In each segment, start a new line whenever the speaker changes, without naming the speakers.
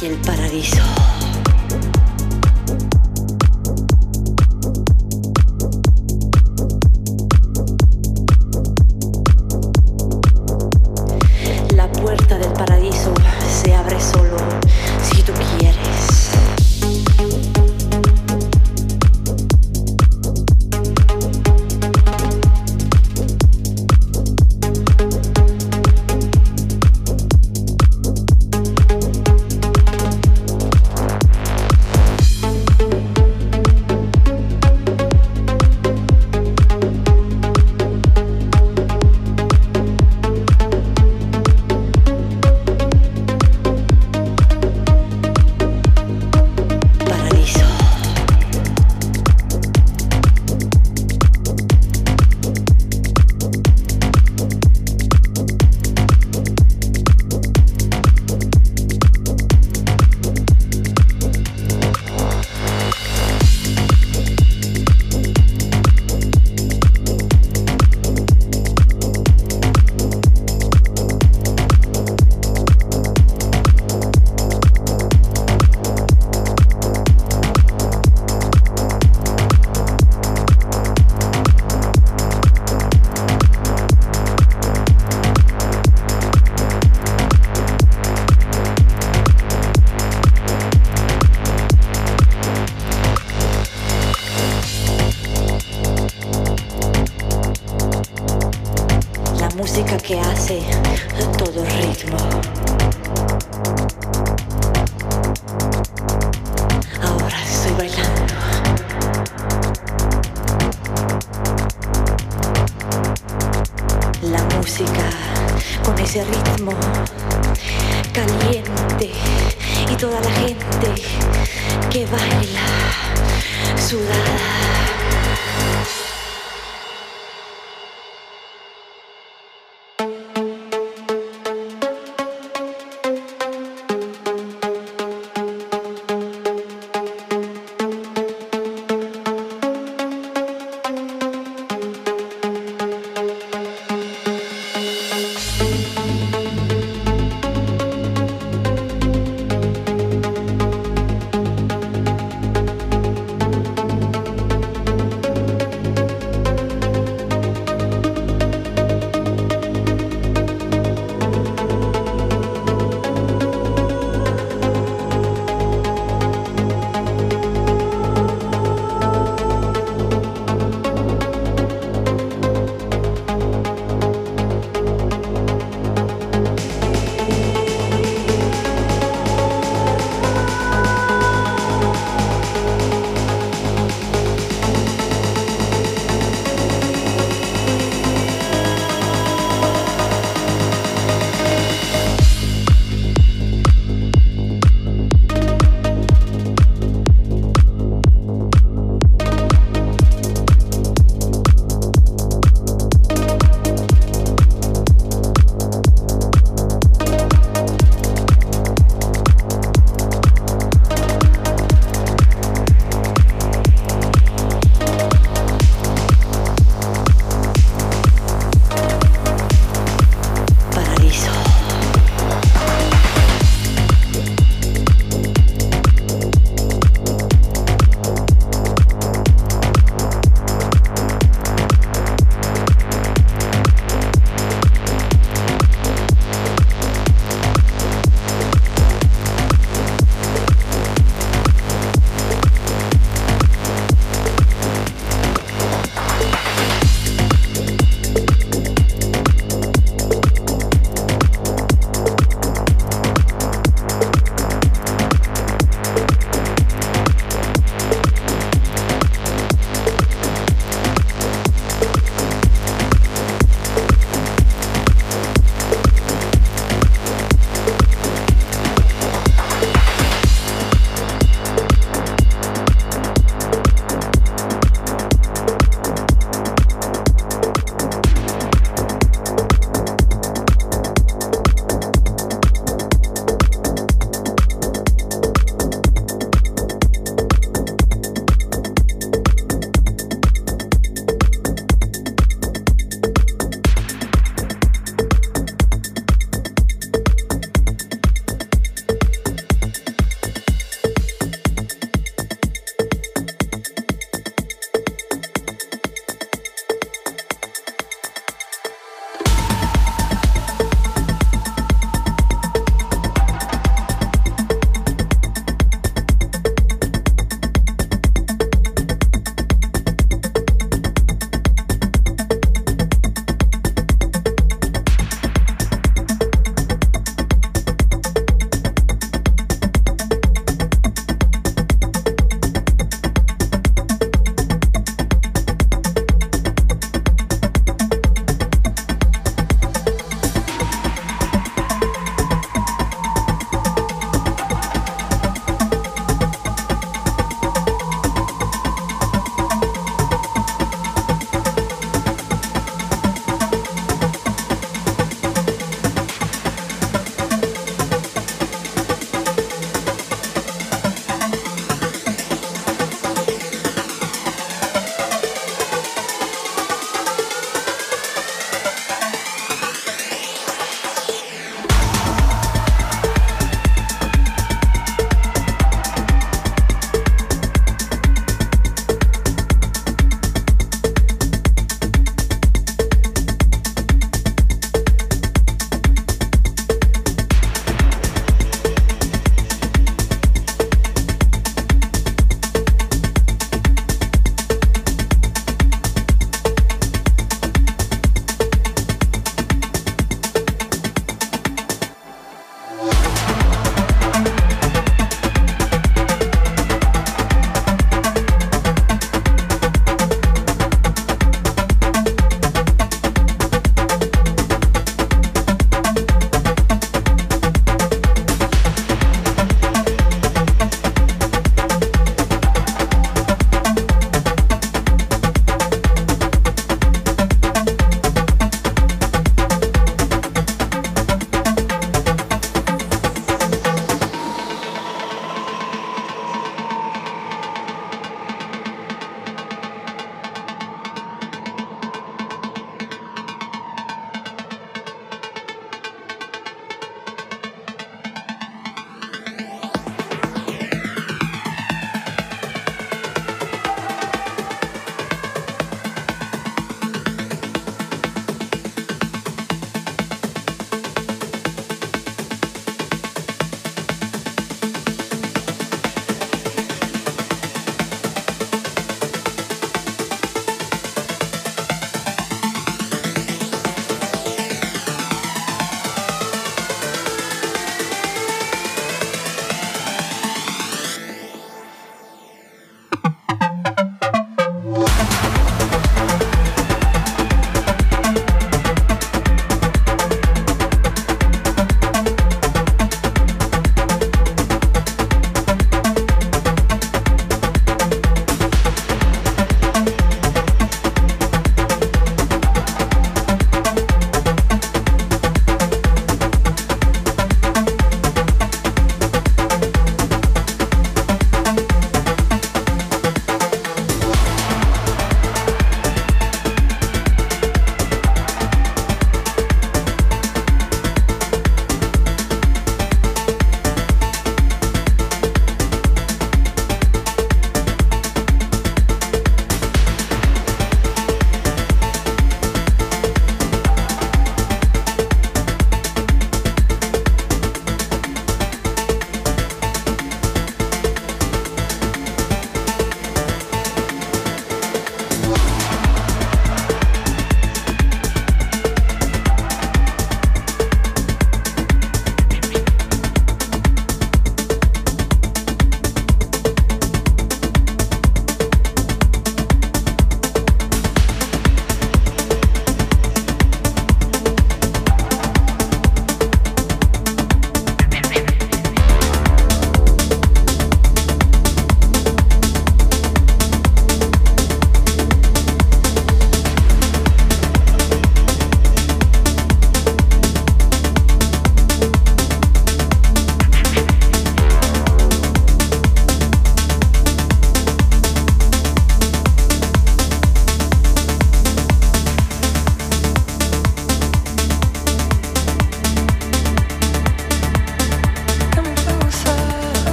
y el paraíso. Toda la gente que baila sudada.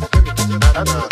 da da da da